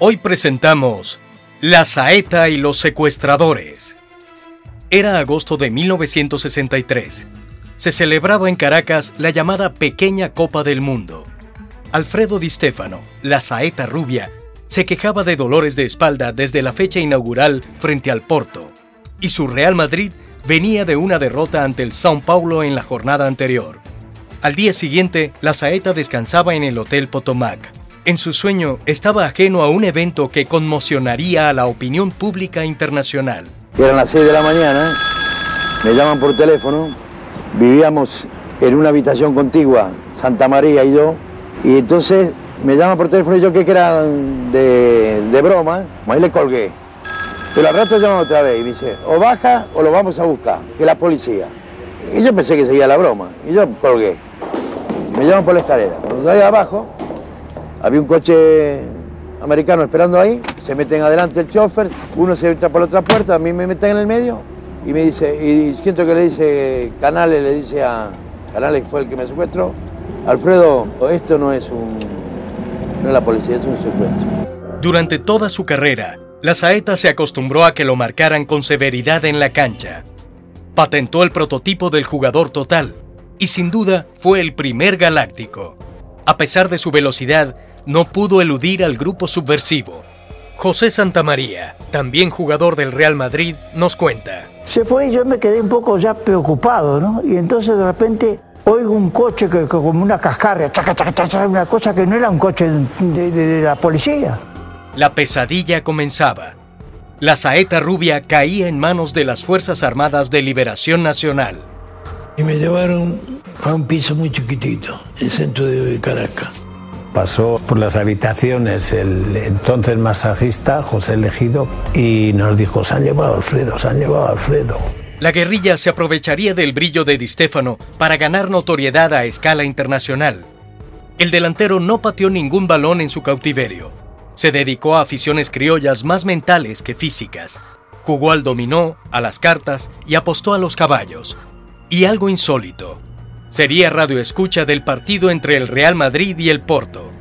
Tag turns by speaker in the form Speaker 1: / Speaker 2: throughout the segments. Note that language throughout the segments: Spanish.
Speaker 1: Hoy presentamos La Saeta y los secuestradores. Era agosto de 1963. Se celebraba en Caracas la llamada Pequeña Copa del Mundo. Alfredo Di Stefano, la Saeta rubia, se quejaba de dolores de espalda desde la fecha inaugural frente al Porto, y su Real Madrid venía de una derrota ante el São Paulo en la jornada anterior. Al día siguiente, la Saeta descansaba en el Hotel Potomac. En su sueño estaba ajeno a un evento que conmocionaría a la opinión pública internacional.
Speaker 2: Eran las 6 de la mañana, me llaman por teléfono, vivíamos en una habitación contigua, Santa María y yo, y entonces me llaman por teléfono y yo que era de, broma, ahí le colgué. Pero al rato llaman otra vez y dice, o baja o lo vamos a buscar, que la policía. Y yo pensé que seguía la broma, y yo colgué. Me llaman por la escalera. Cuando salí abajo, había un coche americano esperando ahí, se meten adelante el chofer, uno se entra por la otra puerta, a mí me meten en el medio y me dice, y siento que le dice, Canales le dice a, Canales fue el que me secuestró, Alfredo, esto no es un, no es la policía, es un secuestro.
Speaker 1: Durante toda su carrera, la Saeta se acostumbró a que lo marcaran con severidad en la cancha. Patentó el prototipo del jugador total y sin duda fue el primer galáctico. A pesar de su velocidad, no pudo eludir al grupo subversivo. José Santamaría, también jugador del Real Madrid, nos cuenta.
Speaker 3: Se fue y yo me quedé un poco ya preocupado, ¿no? Y entonces de repente oigo un coche que, como una cascarria, una cosa que no era un coche de la policía.
Speaker 1: La pesadilla comenzaba. La saeta rubia caía en manos de las Fuerzas Armadas de Liberación Nacional.
Speaker 4: Y me llevaron a un piso muy chiquitito, en el centro de Caracas.
Speaker 5: Pasó por las habitaciones el entonces masajista José Elegido y nos dijo, se han llevado a Alfredo, se han llevado a Alfredo.
Speaker 1: La guerrilla se aprovecharía del brillo de Di Stefano para ganar notoriedad a escala internacional. El delantero no pateó ningún balón en su cautiverio se dedicó a aficiones criollas más mentales que físicas. Jugó al dominó, a las cartas y apostó a los caballos. Y algo insólito. Sería radioescucha del partido entre el Real Madrid y el Porto.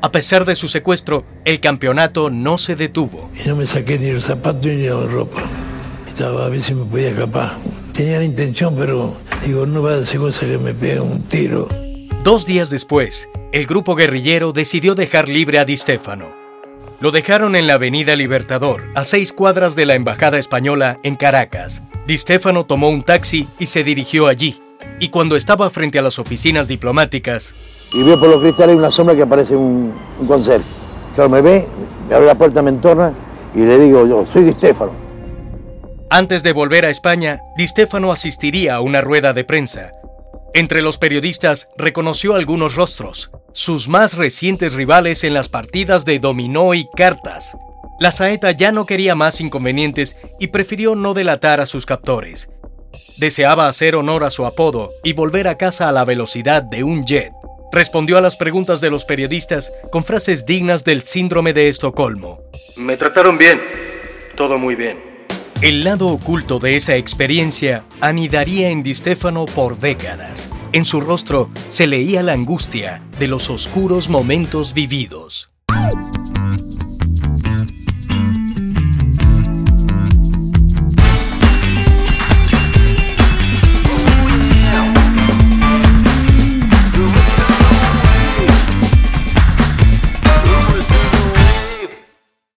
Speaker 1: A pesar de su secuestro, el campeonato no se detuvo.
Speaker 4: No me saqué ni los zapatos ni la ropa. Estaba a ver si me podía escapar. Tenía la intención, pero digo, no va a ser cosa que me pegue un tiro.
Speaker 1: Dos días después, el grupo guerrillero decidió dejar libre a Di Stefano. Lo dejaron en la Avenida Libertador, a seis cuadras de la Embajada Española en Caracas. Di Stefano tomó un taxi y se dirigió allí. Y cuando estaba frente a las oficinas diplomáticas...
Speaker 2: Y veo por los cristales una sombra que parece un, un conserje. Claro, me ve, me abre la puerta, me entorna y le digo yo, soy Di Stefano.
Speaker 1: Antes de volver a España, Di Stefano asistiría a una rueda de prensa. Entre los periodistas reconoció algunos rostros, sus más recientes rivales en las partidas de dominó y cartas. La saeta ya no quería más inconvenientes y prefirió no delatar a sus captores. Deseaba hacer honor a su apodo y volver a casa a la velocidad de un jet. Respondió a las preguntas de los periodistas con frases dignas del síndrome de Estocolmo.
Speaker 6: Me trataron bien, todo muy bien.
Speaker 1: El lado oculto de esa experiencia anidaría en Di Stefano por décadas. En su rostro se leía la angustia de los oscuros momentos vividos.